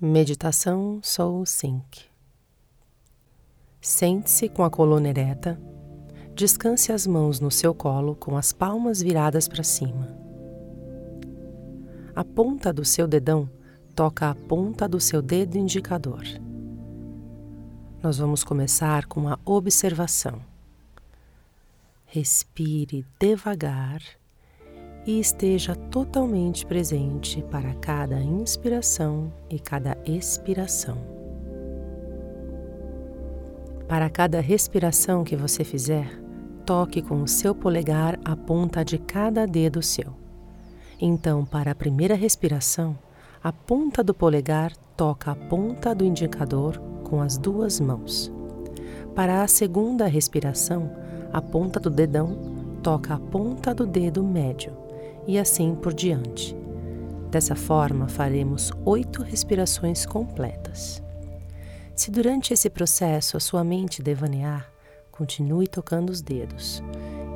Meditação Soul Sync. Sente-se com a coluna ereta, descanse as mãos no seu colo com as palmas viradas para cima. A ponta do seu dedão toca a ponta do seu dedo indicador. Nós vamos começar com a observação. Respire devagar e esteja totalmente presente para cada inspiração e cada expiração. Para cada respiração que você fizer, toque com o seu polegar a ponta de cada dedo seu. Então, para a primeira respiração, a ponta do polegar toca a ponta do indicador com as duas mãos. Para a segunda respiração, a ponta do dedão toca a ponta do dedo médio e assim por diante. Dessa forma, faremos oito respirações completas. Se durante esse processo a sua mente devanear, continue tocando os dedos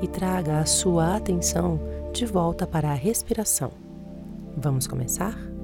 e traga a sua atenção de volta para a respiração. Vamos começar?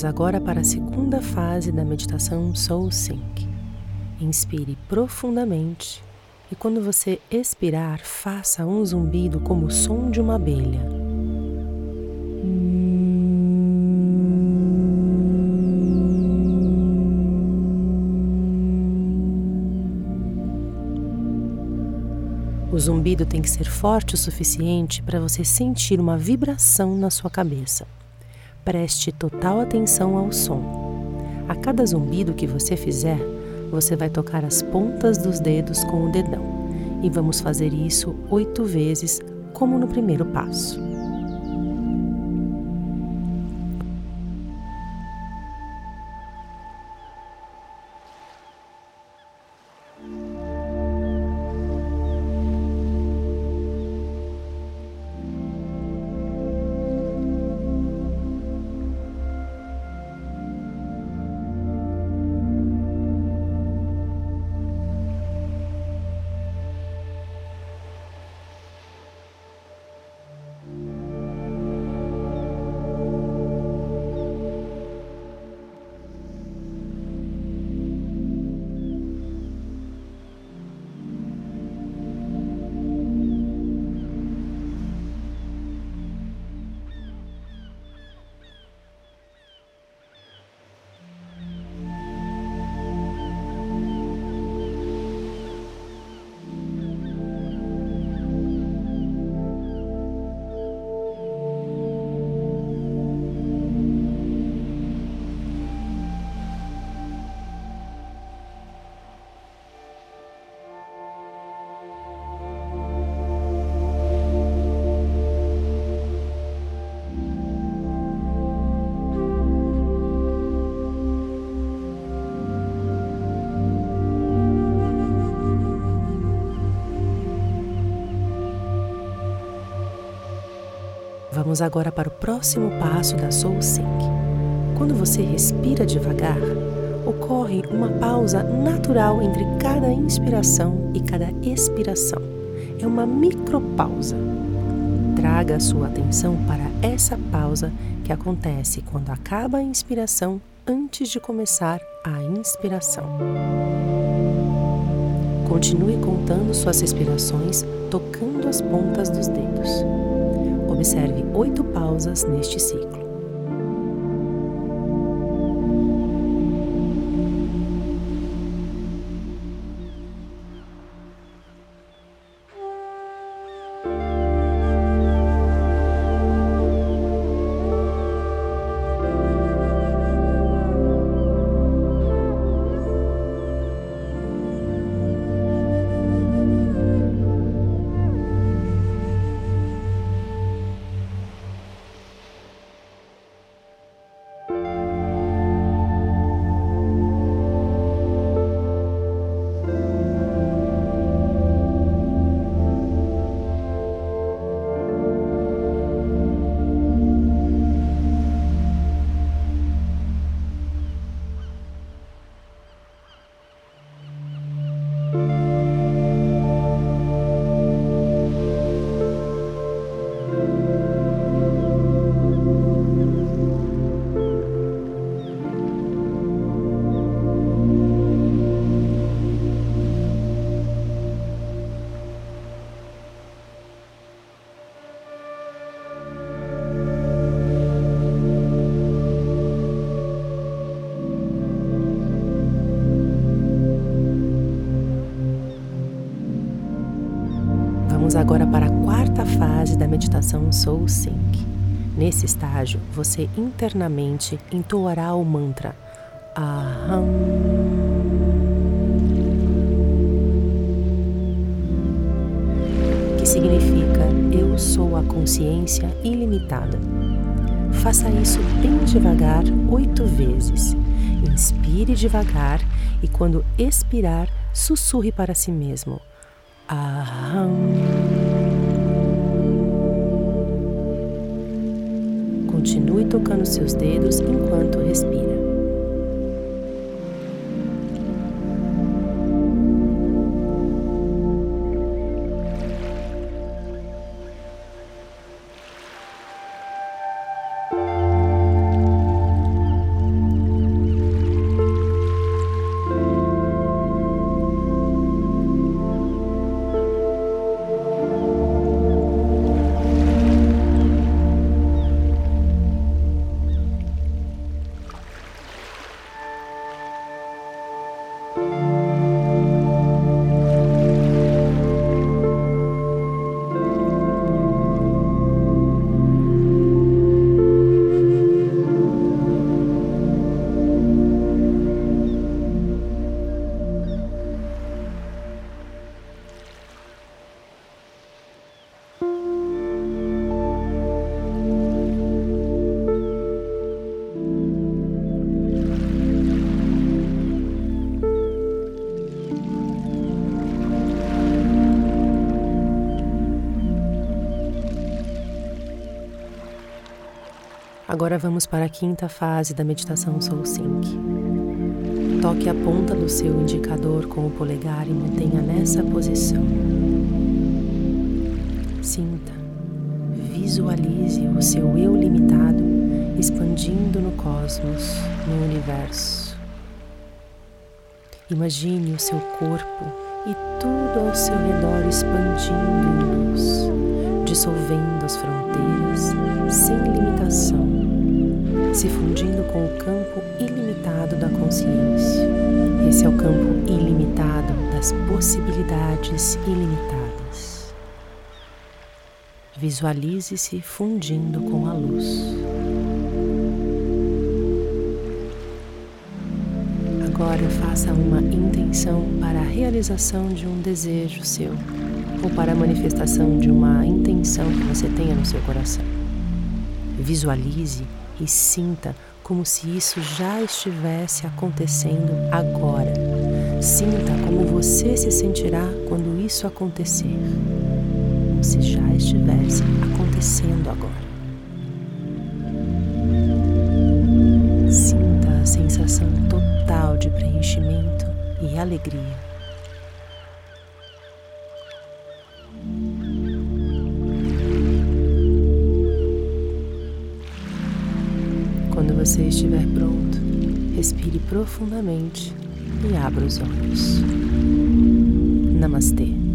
Vamos agora para a segunda fase da meditação Soul Sync. Inspire profundamente e quando você expirar, faça um zumbido como o som de uma abelha. O zumbido tem que ser forte o suficiente para você sentir uma vibração na sua cabeça. Preste total atenção ao som. A cada zumbido que você fizer, você vai tocar as pontas dos dedos com o dedão. E vamos fazer isso oito vezes, como no primeiro passo. Vamos agora para o próximo passo da Soul Sync. Quando você respira devagar, ocorre uma pausa natural entre cada inspiração e cada expiração. É uma micropausa. Traga a sua atenção para essa pausa que acontece quando acaba a inspiração antes de começar a inspiração. Continue contando suas respirações, tocando as pontas dos dedos. Observe oito pausas neste ciclo. Vamos agora para a quarta fase da meditação Soul Sync. Nesse estágio, você internamente entoará o mantra Aham. Que significa Eu sou a consciência ilimitada. Faça isso bem devagar, oito vezes. Inspire devagar e, quando expirar, sussurre para si mesmo. Aham. Continue tocando seus dedos enquanto respira. Agora vamos para a quinta fase da meditação Soul Sync. Toque a ponta do seu indicador com o polegar e mantenha nessa posição. Sinta, visualize o seu eu limitado expandindo no cosmos, no universo. Imagine o seu corpo e tudo ao seu redor expandindo em luz, dissolvendo as fronteiras sem limitação se fundindo com o campo ilimitado da consciência. Esse é o campo ilimitado das possibilidades ilimitadas. Visualize-se fundindo com a luz. Agora faça uma intenção para a realização de um desejo seu ou para a manifestação de uma intenção que você tenha no seu coração. Visualize e sinta como se isso já estivesse acontecendo agora. Sinta como você se sentirá quando isso acontecer, como se já estivesse acontecendo agora. Sinta a sensação total de e alegria. Quando você estiver pronto, respire profundamente e abra os olhos. Namastê.